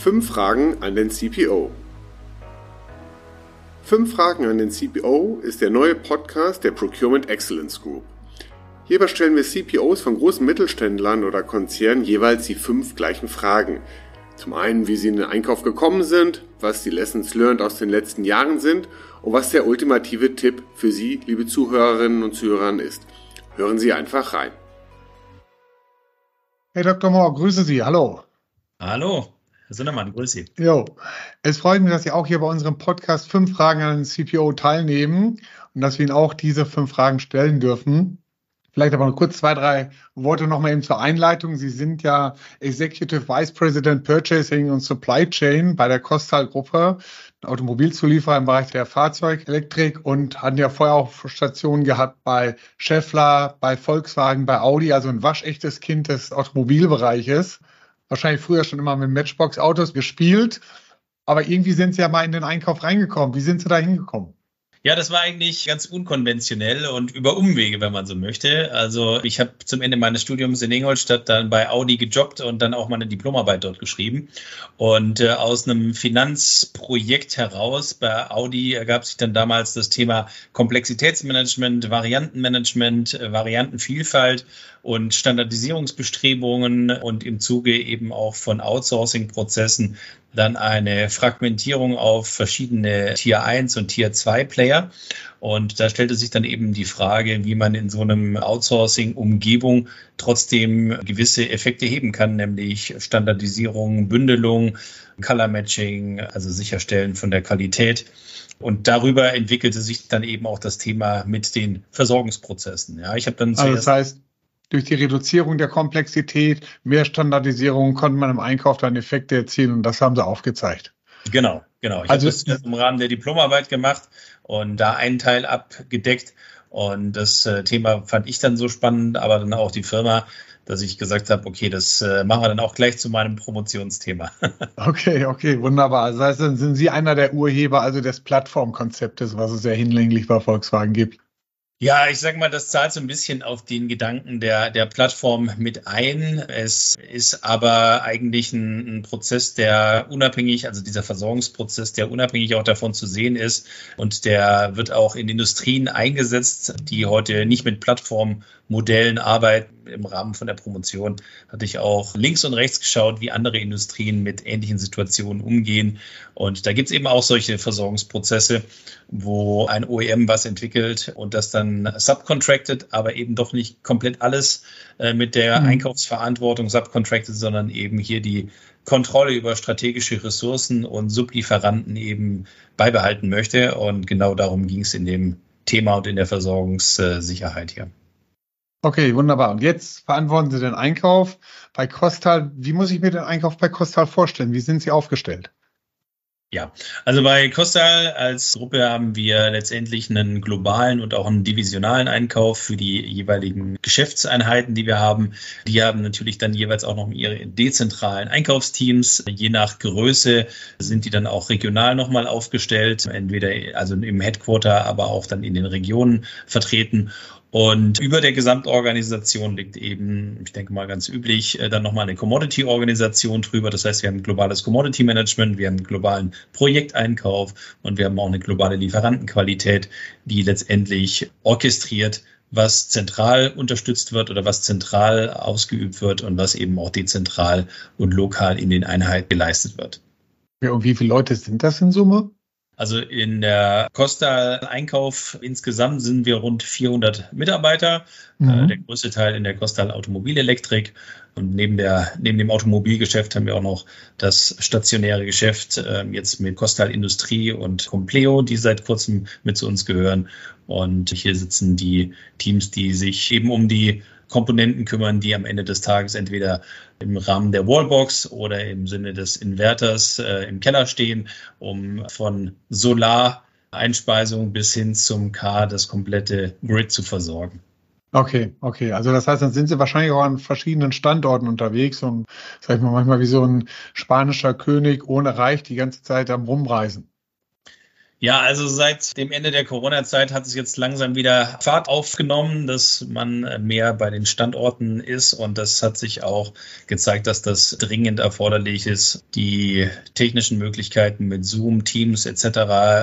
Fünf Fragen an den CPO. Fünf Fragen an den CPO ist der neue Podcast der Procurement Excellence Group. Hierbei stellen wir CPOs von großen Mittelständlern oder Konzernen jeweils die fünf gleichen Fragen. Zum einen, wie sie in den Einkauf gekommen sind, was die Lessons learned aus den letzten Jahren sind und was der ultimative Tipp für Sie, liebe Zuhörerinnen und Zuhörer, ist. Hören Sie einfach rein. Hey Dr. Mohr, grüße Sie. Hallo. Hallo. Herr Sinnermann, grüße Sie. Jo, es freut mich, dass Sie auch hier bei unserem Podcast fünf Fragen an den CPO teilnehmen und dass wir Ihnen auch diese fünf Fragen stellen dürfen. Vielleicht aber noch kurz zwei, drei Worte nochmal eben zur Einleitung. Sie sind ja Executive Vice President Purchasing und Supply Chain bei der Kostal-Gruppe, Automobilzulieferer im Bereich der Fahrzeugelektrik und hatten ja vorher auch Stationen gehabt bei Scheffler, bei Volkswagen, bei Audi, also ein waschechtes Kind des Automobilbereiches. Wahrscheinlich früher schon immer mit Matchbox-Autos gespielt, aber irgendwie sind Sie ja mal in den Einkauf reingekommen. Wie sind Sie da hingekommen? Ja, das war eigentlich ganz unkonventionell und über Umwege, wenn man so möchte. Also ich habe zum Ende meines Studiums in Ingolstadt dann bei Audi gejobbt und dann auch meine Diplomarbeit dort geschrieben. Und äh, aus einem Finanzprojekt heraus bei Audi ergab sich dann damals das Thema Komplexitätsmanagement, Variantenmanagement, äh, Variantenvielfalt und Standardisierungsbestrebungen und im Zuge eben auch von Outsourcing-Prozessen dann eine Fragmentierung auf verschiedene Tier 1 und Tier 2 Player. Und da stellte sich dann eben die Frage, wie man in so einem Outsourcing-Umgebung trotzdem gewisse Effekte heben kann, nämlich Standardisierung, Bündelung, Color Matching, also Sicherstellen von der Qualität. Und darüber entwickelte sich dann eben auch das Thema mit den Versorgungsprozessen. Ja, ich habe dann also das heißt, durch die Reduzierung der Komplexität, mehr Standardisierung konnte man im Einkauf dann Effekte erzielen und das haben sie aufgezeigt. Genau, genau. Ich also, habe das im Rahmen der Diplomarbeit gemacht und da einen Teil abgedeckt. Und das äh, Thema fand ich dann so spannend, aber dann auch die Firma, dass ich gesagt habe, okay, das äh, machen wir dann auch gleich zu meinem Promotionsthema. okay, okay, wunderbar. Das heißt, dann sind Sie einer der Urheber also des Plattformkonzeptes, was es ja hinlänglich bei Volkswagen gibt. Ja, ich sag mal, das zahlt so ein bisschen auf den Gedanken der, der Plattform mit ein. Es ist aber eigentlich ein, ein, Prozess, der unabhängig, also dieser Versorgungsprozess, der unabhängig auch davon zu sehen ist. Und der wird auch in Industrien eingesetzt, die heute nicht mit Plattformmodellen arbeiten. Im Rahmen von der Promotion hatte ich auch links und rechts geschaut, wie andere Industrien mit ähnlichen Situationen umgehen. Und da gibt es eben auch solche Versorgungsprozesse, wo ein OEM was entwickelt und das dann subcontracted, aber eben doch nicht komplett alles äh, mit der mhm. Einkaufsverantwortung subcontracted, sondern eben hier die Kontrolle über strategische Ressourcen und Sublieferanten eben beibehalten möchte. Und genau darum ging es in dem Thema und in der Versorgungssicherheit hier. Okay, wunderbar. Und jetzt verantworten Sie den Einkauf bei Kostal. Wie muss ich mir den Einkauf bei Kostal vorstellen? Wie sind Sie aufgestellt? Ja, also bei Costal als Gruppe haben wir letztendlich einen globalen und auch einen divisionalen Einkauf für die jeweiligen Geschäftseinheiten, die wir haben. Die haben natürlich dann jeweils auch noch ihre dezentralen Einkaufsteams. Je nach Größe sind die dann auch regional nochmal aufgestellt, entweder also im Headquarter, aber auch dann in den Regionen vertreten. Und über der Gesamtorganisation liegt eben, ich denke mal ganz üblich, äh, dann nochmal eine Commodity-Organisation drüber. Das heißt, wir haben ein globales Commodity-Management, wir haben einen globalen Projekteinkauf und wir haben auch eine globale Lieferantenqualität, die letztendlich orchestriert, was zentral unterstützt wird oder was zentral ausgeübt wird und was eben auch dezentral und lokal in den Einheiten geleistet wird. Ja, und wie viele Leute sind das in Summe? Also in der Costa Einkauf insgesamt sind wir rund 400 Mitarbeiter. Mhm. Äh, der größte Teil in der Costa Automobilelektrik. Und neben, der, neben dem Automobilgeschäft haben wir auch noch das stationäre Geschäft äh, jetzt mit Costal Industrie und Compleo, die seit kurzem mit zu uns gehören. Und hier sitzen die Teams, die sich eben um die Komponenten kümmern, die am Ende des Tages entweder im Rahmen der Wallbox oder im Sinne des Inverters äh, im Keller stehen, um von Solar-Einspeisung bis hin zum K das komplette Grid zu versorgen. Okay, okay. Also das heißt, dann sind Sie wahrscheinlich auch an verschiedenen Standorten unterwegs und sag ich mal manchmal wie so ein spanischer König ohne Reich die ganze Zeit am Rumreisen. Ja, also seit dem Ende der Corona-Zeit hat es jetzt langsam wieder Fahrt aufgenommen, dass man mehr bei den Standorten ist und das hat sich auch gezeigt, dass das dringend erforderlich ist. Die technischen Möglichkeiten mit Zoom, Teams etc.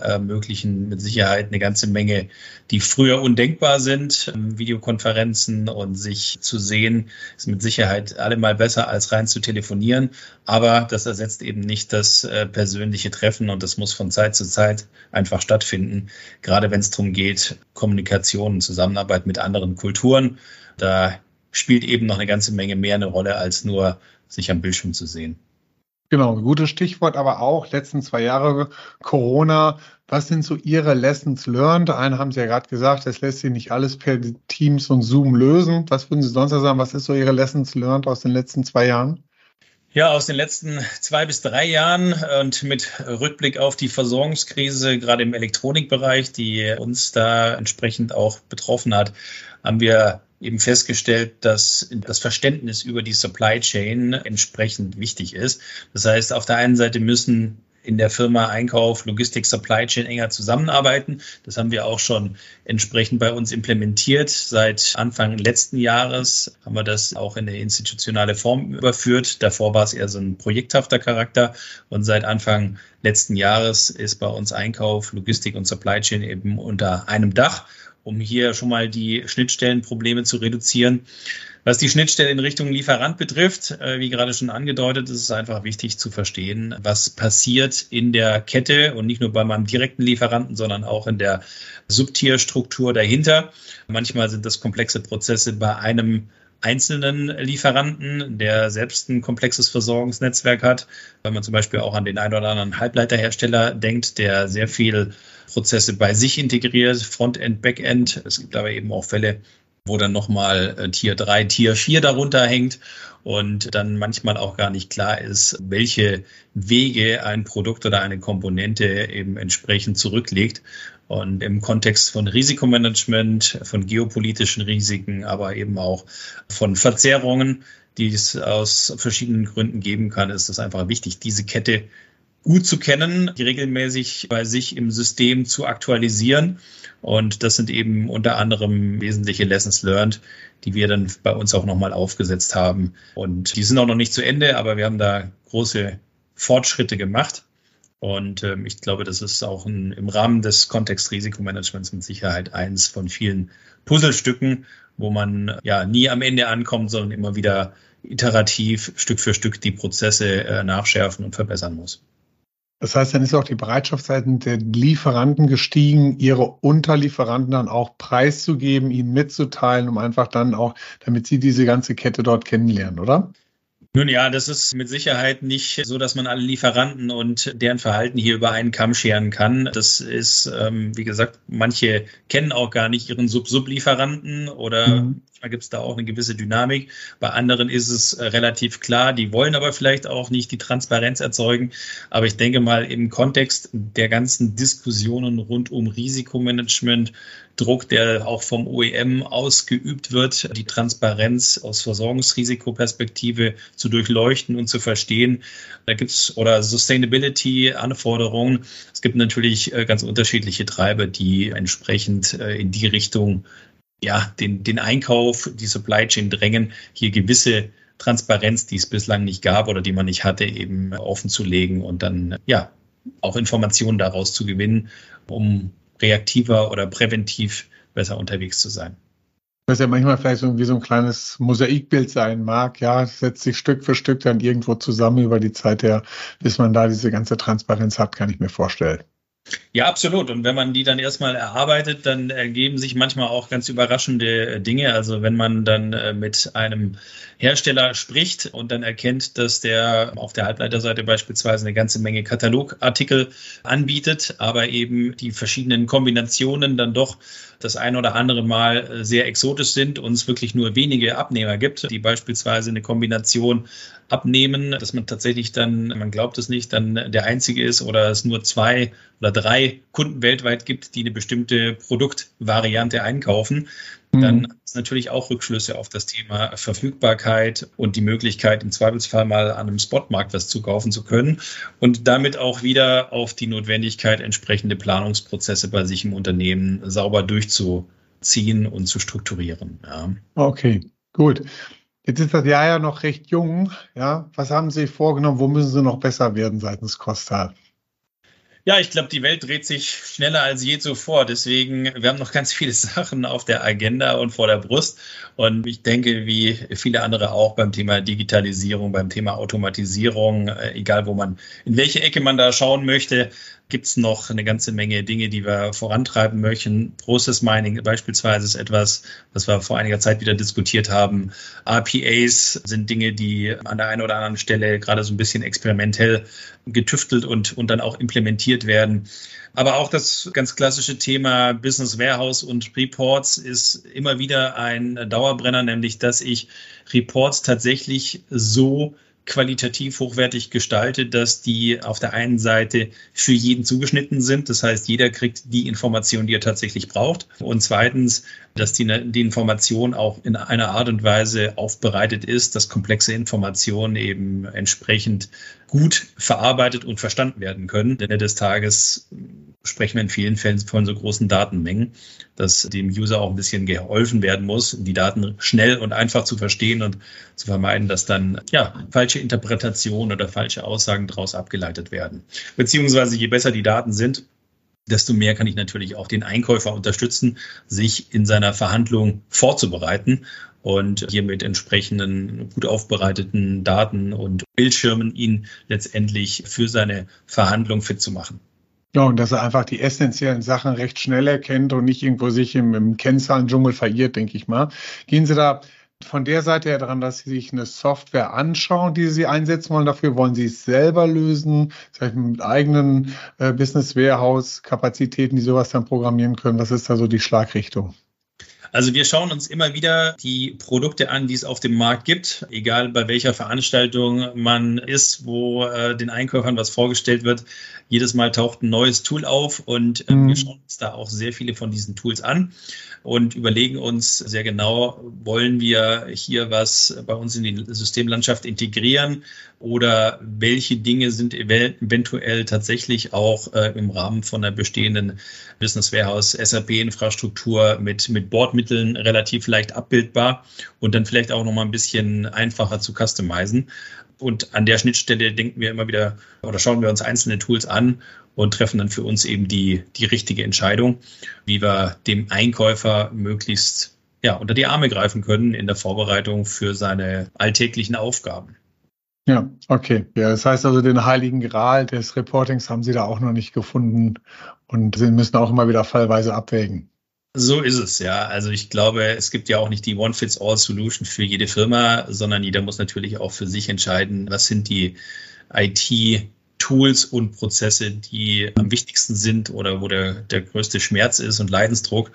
ermöglichen mit Sicherheit eine ganze Menge, die früher undenkbar sind. Videokonferenzen und sich zu sehen ist mit Sicherheit allemal besser als rein zu telefonieren, aber das ersetzt eben nicht das äh, persönliche Treffen und das muss von Zeit zu Zeit einfach stattfinden, gerade wenn es darum geht, Kommunikation und Zusammenarbeit mit anderen Kulturen. Da spielt eben noch eine ganze Menge mehr eine Rolle, als nur sich am Bildschirm zu sehen. Genau, gutes Stichwort, aber auch letzten zwei Jahre Corona. Was sind so Ihre Lessons learned? Einen haben Sie ja gerade gesagt, es lässt sich nicht alles per Teams und Zoom lösen. Was würden Sie sonst sagen? Was ist so Ihre Lessons learned aus den letzten zwei Jahren? Ja, aus den letzten zwei bis drei Jahren und mit Rückblick auf die Versorgungskrise, gerade im Elektronikbereich, die uns da entsprechend auch betroffen hat, haben wir eben festgestellt, dass das Verständnis über die Supply Chain entsprechend wichtig ist. Das heißt, auf der einen Seite müssen in der Firma Einkauf, Logistik, Supply Chain enger zusammenarbeiten. Das haben wir auch schon entsprechend bei uns implementiert. Seit Anfang letzten Jahres haben wir das auch in eine institutionale Form überführt. Davor war es eher so ein projekthafter Charakter. Und seit Anfang letzten Jahres ist bei uns Einkauf, Logistik und Supply Chain eben unter einem Dach, um hier schon mal die Schnittstellenprobleme zu reduzieren. Was die Schnittstelle in Richtung Lieferant betrifft, äh, wie gerade schon angedeutet, ist es einfach wichtig zu verstehen, was passiert in der Kette und nicht nur bei meinem direkten Lieferanten, sondern auch in der Subtierstruktur dahinter. Manchmal sind das komplexe Prozesse bei einem einzelnen Lieferanten, der selbst ein komplexes Versorgungsnetzwerk hat, weil man zum Beispiel auch an den ein oder anderen Halbleiterhersteller denkt, der sehr viel Prozesse bei sich integriert, Frontend, Backend. Es gibt aber eben auch Fälle, wo dann nochmal äh, Tier 3, Tier 4 darunter hängt und dann manchmal auch gar nicht klar ist, welche Wege ein Produkt oder eine Komponente eben entsprechend zurücklegt. Und im Kontext von Risikomanagement, von geopolitischen Risiken, aber eben auch von Verzerrungen, die es aus verschiedenen Gründen geben kann, ist es einfach wichtig, diese Kette gut zu kennen, die regelmäßig bei sich im System zu aktualisieren. Und das sind eben unter anderem wesentliche Lessons learned, die wir dann bei uns auch nochmal aufgesetzt haben. Und die sind auch noch nicht zu Ende, aber wir haben da große Fortschritte gemacht. Und ähm, ich glaube, das ist auch ein, im Rahmen des Kontextrisikomanagements mit Sicherheit eins von vielen Puzzlestücken, wo man ja nie am Ende ankommt, sondern immer wieder iterativ Stück für Stück die Prozesse äh, nachschärfen und verbessern muss. Das heißt, dann ist auch die Bereitschaft seitens der Lieferanten gestiegen, ihre Unterlieferanten dann auch preiszugeben, ihnen mitzuteilen, um einfach dann auch, damit sie diese ganze Kette dort kennenlernen, oder? Nun ja, das ist mit Sicherheit nicht so, dass man alle Lieferanten und deren Verhalten hier über einen Kamm scheren kann. Das ist, ähm, wie gesagt, manche kennen auch gar nicht ihren Sub-Sub-Lieferanten oder mhm. Manchmal gibt es da auch eine gewisse Dynamik. Bei anderen ist es äh, relativ klar, die wollen aber vielleicht auch nicht die Transparenz erzeugen. Aber ich denke mal, im Kontext der ganzen Diskussionen rund um Risikomanagement, Druck, der auch vom OEM ausgeübt wird, die Transparenz aus Versorgungsrisikoperspektive zu durchleuchten und zu verstehen. Da gibt es oder Sustainability-Anforderungen. Es gibt natürlich äh, ganz unterschiedliche Treiber, die entsprechend äh, in die Richtung ja, den, den Einkauf, die Supply Chain drängen, hier gewisse Transparenz, die es bislang nicht gab oder die man nicht hatte, eben offen zu legen und dann ja auch Informationen daraus zu gewinnen, um reaktiver oder präventiv besser unterwegs zu sein. Was ja manchmal vielleicht so wie so ein kleines Mosaikbild sein mag, ja, setzt sich Stück für Stück dann irgendwo zusammen über die Zeit her, bis man da diese ganze Transparenz hat, kann ich mir vorstellen. Ja, absolut. Und wenn man die dann erstmal erarbeitet, dann ergeben sich manchmal auch ganz überraschende Dinge. Also wenn man dann äh, mit einem Hersteller spricht und dann erkennt, dass der auf der Halbleiterseite beispielsweise eine ganze Menge Katalogartikel anbietet, aber eben die verschiedenen Kombinationen dann doch das ein oder andere Mal äh, sehr exotisch sind und es wirklich nur wenige Abnehmer gibt, die beispielsweise eine Kombination abnehmen, dass man tatsächlich dann, man glaubt es nicht, dann der einzige ist oder es nur zwei oder drei drei Kunden weltweit gibt, die eine bestimmte Produktvariante einkaufen, dann mhm. ist natürlich auch Rückschlüsse auf das Thema Verfügbarkeit und die Möglichkeit, im Zweifelsfall mal an einem Spotmarkt was zukaufen zu können und damit auch wieder auf die Notwendigkeit, entsprechende Planungsprozesse bei sich im Unternehmen sauber durchzuziehen und zu strukturieren. Ja. Okay, gut. Jetzt ist das Jahr ja noch recht jung. Ja, was haben Sie vorgenommen? Wo müssen Sie noch besser werden seitens Costa? Ja, ich glaube, die Welt dreht sich schneller als je zuvor. Deswegen, wir haben noch ganz viele Sachen auf der Agenda und vor der Brust. Und ich denke, wie viele andere auch beim Thema Digitalisierung, beim Thema Automatisierung, äh, egal wo man, in welche Ecke man da schauen möchte, gibt es noch eine ganze Menge Dinge, die wir vorantreiben möchten. Process Mining beispielsweise ist etwas, was wir vor einiger Zeit wieder diskutiert haben. RPAs sind Dinge, die an der einen oder anderen Stelle gerade so ein bisschen experimentell getüftelt und, und dann auch implementiert werden. Aber auch das ganz klassische Thema Business Warehouse und Reports ist immer wieder ein Dauerbrenner, nämlich dass ich Reports tatsächlich so qualitativ hochwertig gestaltet, dass die auf der einen Seite für jeden zugeschnitten sind. Das heißt, jeder kriegt die Information, die er tatsächlich braucht. Und zweitens, dass die, die Information auch in einer Art und Weise aufbereitet ist, dass komplexe Informationen eben entsprechend gut verarbeitet und verstanden werden können. Denn des Tages sprechen wir in vielen Fällen von so großen Datenmengen, dass dem User auch ein bisschen geholfen werden muss, die Daten schnell und einfach zu verstehen und zu vermeiden, dass dann ja falsche Interpretationen oder falsche Aussagen daraus abgeleitet werden. Beziehungsweise je besser die Daten sind, desto mehr kann ich natürlich auch den Einkäufer unterstützen, sich in seiner Verhandlung vorzubereiten und hier mit entsprechenden gut aufbereiteten Daten und Bildschirmen ihn letztendlich für seine Verhandlung fit zu machen. Ja, und dass er einfach die essentiellen Sachen recht schnell erkennt und nicht irgendwo sich im, im Kennzahlendschungel verirrt, denke ich mal. Gehen Sie da von der Seite her dran, dass Sie sich eine Software anschauen, die Sie einsetzen wollen. Dafür wollen Sie es selber lösen, vielleicht mit eigenen äh, Business Warehouse Kapazitäten, die sowas dann programmieren können. Was ist da so die Schlagrichtung? Also wir schauen uns immer wieder die Produkte an, die es auf dem Markt gibt, egal bei welcher Veranstaltung man ist, wo äh, den Einkäufern was vorgestellt wird. Jedes Mal taucht ein neues Tool auf und äh, mhm. wir schauen uns da auch sehr viele von diesen Tools an und überlegen uns sehr genau, wollen wir hier was bei uns in die Systemlandschaft integrieren oder welche Dinge sind eventuell tatsächlich auch äh, im Rahmen von der bestehenden Business Warehouse SAP-Infrastruktur mit, mit Bordmitteln relativ leicht abbildbar und dann vielleicht auch nochmal ein bisschen einfacher zu customizen. Und an der Schnittstelle denken wir immer wieder oder schauen wir uns einzelne Tools an und treffen dann für uns eben die, die richtige Entscheidung, wie wir dem Einkäufer möglichst ja, unter die Arme greifen können in der Vorbereitung für seine alltäglichen Aufgaben. Ja, okay. Ja, das heißt also, den heiligen Gral des Reportings haben Sie da auch noch nicht gefunden und Sie müssen auch immer wieder fallweise abwägen. So ist es, ja. Also ich glaube, es gibt ja auch nicht die One-Fits-All-Solution für jede Firma, sondern jeder muss natürlich auch für sich entscheiden, was sind die IT-Tools und Prozesse, die am wichtigsten sind oder wo der, der größte Schmerz ist und Leidensdruck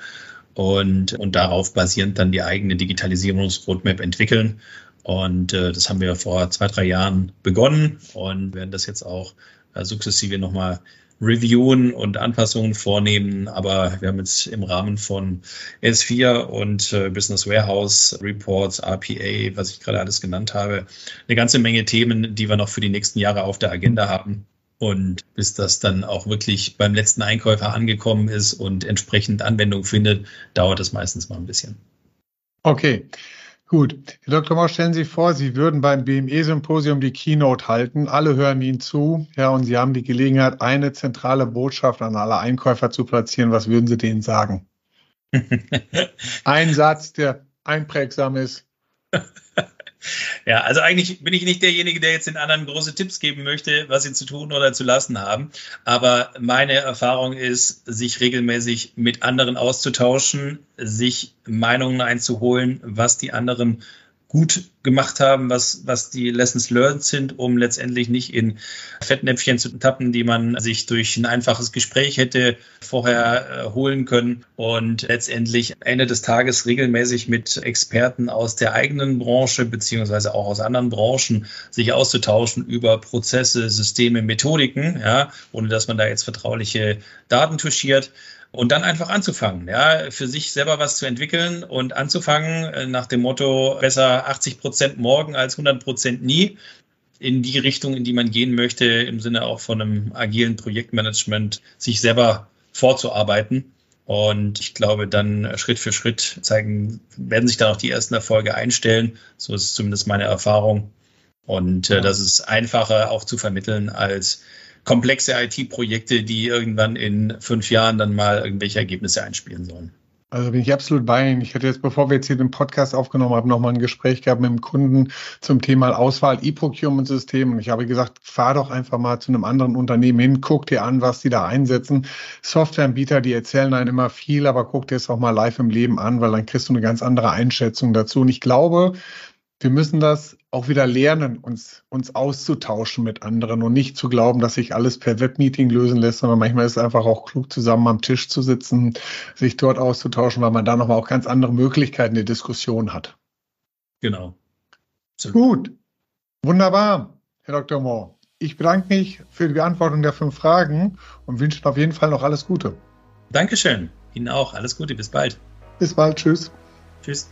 und, und darauf basierend dann die eigene Digitalisierungsroadmap entwickeln. Und äh, das haben wir vor zwei, drei Jahren begonnen und werden das jetzt auch äh, sukzessive nochmal reviewen und Anpassungen vornehmen. Aber wir haben jetzt im Rahmen von S4 und äh, Business Warehouse Reports, RPA, was ich gerade alles genannt habe, eine ganze Menge Themen, die wir noch für die nächsten Jahre auf der Agenda haben. Und bis das dann auch wirklich beim letzten Einkäufer angekommen ist und entsprechend Anwendung findet, dauert es meistens mal ein bisschen. Okay. Gut. Herr Dr. Mausch, stellen Sie vor, Sie würden beim BME-Symposium die Keynote halten. Alle hören Ihnen zu. Ja, und Sie haben die Gelegenheit, eine zentrale Botschaft an alle Einkäufer zu platzieren. Was würden Sie denen sagen? Ein Satz, der einprägsam ist. Ja, also eigentlich bin ich nicht derjenige, der jetzt den anderen große Tipps geben möchte, was sie zu tun oder zu lassen haben. Aber meine Erfahrung ist, sich regelmäßig mit anderen auszutauschen, sich Meinungen einzuholen, was die anderen gut gemacht haben, was, was die Lessons learned sind, um letztendlich nicht in Fettnäpfchen zu tappen, die man sich durch ein einfaches Gespräch hätte vorher äh, holen können und letztendlich Ende des Tages regelmäßig mit Experten aus der eigenen Branche beziehungsweise auch aus anderen Branchen sich auszutauschen über Prozesse, Systeme, Methodiken, ja, ohne dass man da jetzt vertrauliche Daten touchiert und dann einfach anzufangen, ja, für sich selber was zu entwickeln und anzufangen äh, nach dem Motto besser 80 Prozent morgen als 100 Prozent nie in die Richtung, in die man gehen möchte, im Sinne auch von einem agilen Projektmanagement, sich selber vorzuarbeiten. Und ich glaube, dann Schritt für Schritt zeigen, werden sich dann auch die ersten Erfolge einstellen. So ist zumindest meine Erfahrung. Und äh, das ist einfacher auch zu vermitteln als komplexe IT-Projekte, die irgendwann in fünf Jahren dann mal irgendwelche Ergebnisse einspielen sollen. Also bin ich absolut bei Ihnen. Ich hatte jetzt, bevor wir jetzt hier den Podcast aufgenommen haben, nochmal ein Gespräch gehabt mit dem Kunden zum Thema Auswahl E-Procurement-System. Und ich habe gesagt, fahr doch einfach mal zu einem anderen Unternehmen hin, guck dir an, was die da einsetzen. Softwareanbieter, die erzählen einen immer viel, aber guck dir es auch mal live im Leben an, weil dann kriegst du eine ganz andere Einschätzung dazu. Und ich glaube, wir müssen das auch wieder lernen, uns, uns auszutauschen mit anderen und nicht zu glauben, dass sich alles per Webmeeting lösen lässt, sondern manchmal ist es einfach auch klug, zusammen am Tisch zu sitzen, sich dort auszutauschen, weil man da nochmal auch ganz andere Möglichkeiten der Diskussion hat. Genau. So. Gut. Wunderbar, Herr Dr. Moore. Ich bedanke mich für die Beantwortung der fünf Fragen und wünsche auf jeden Fall noch alles Gute. Dankeschön. Ihnen auch. Alles Gute. Bis bald. Bis bald. Tschüss. Tschüss.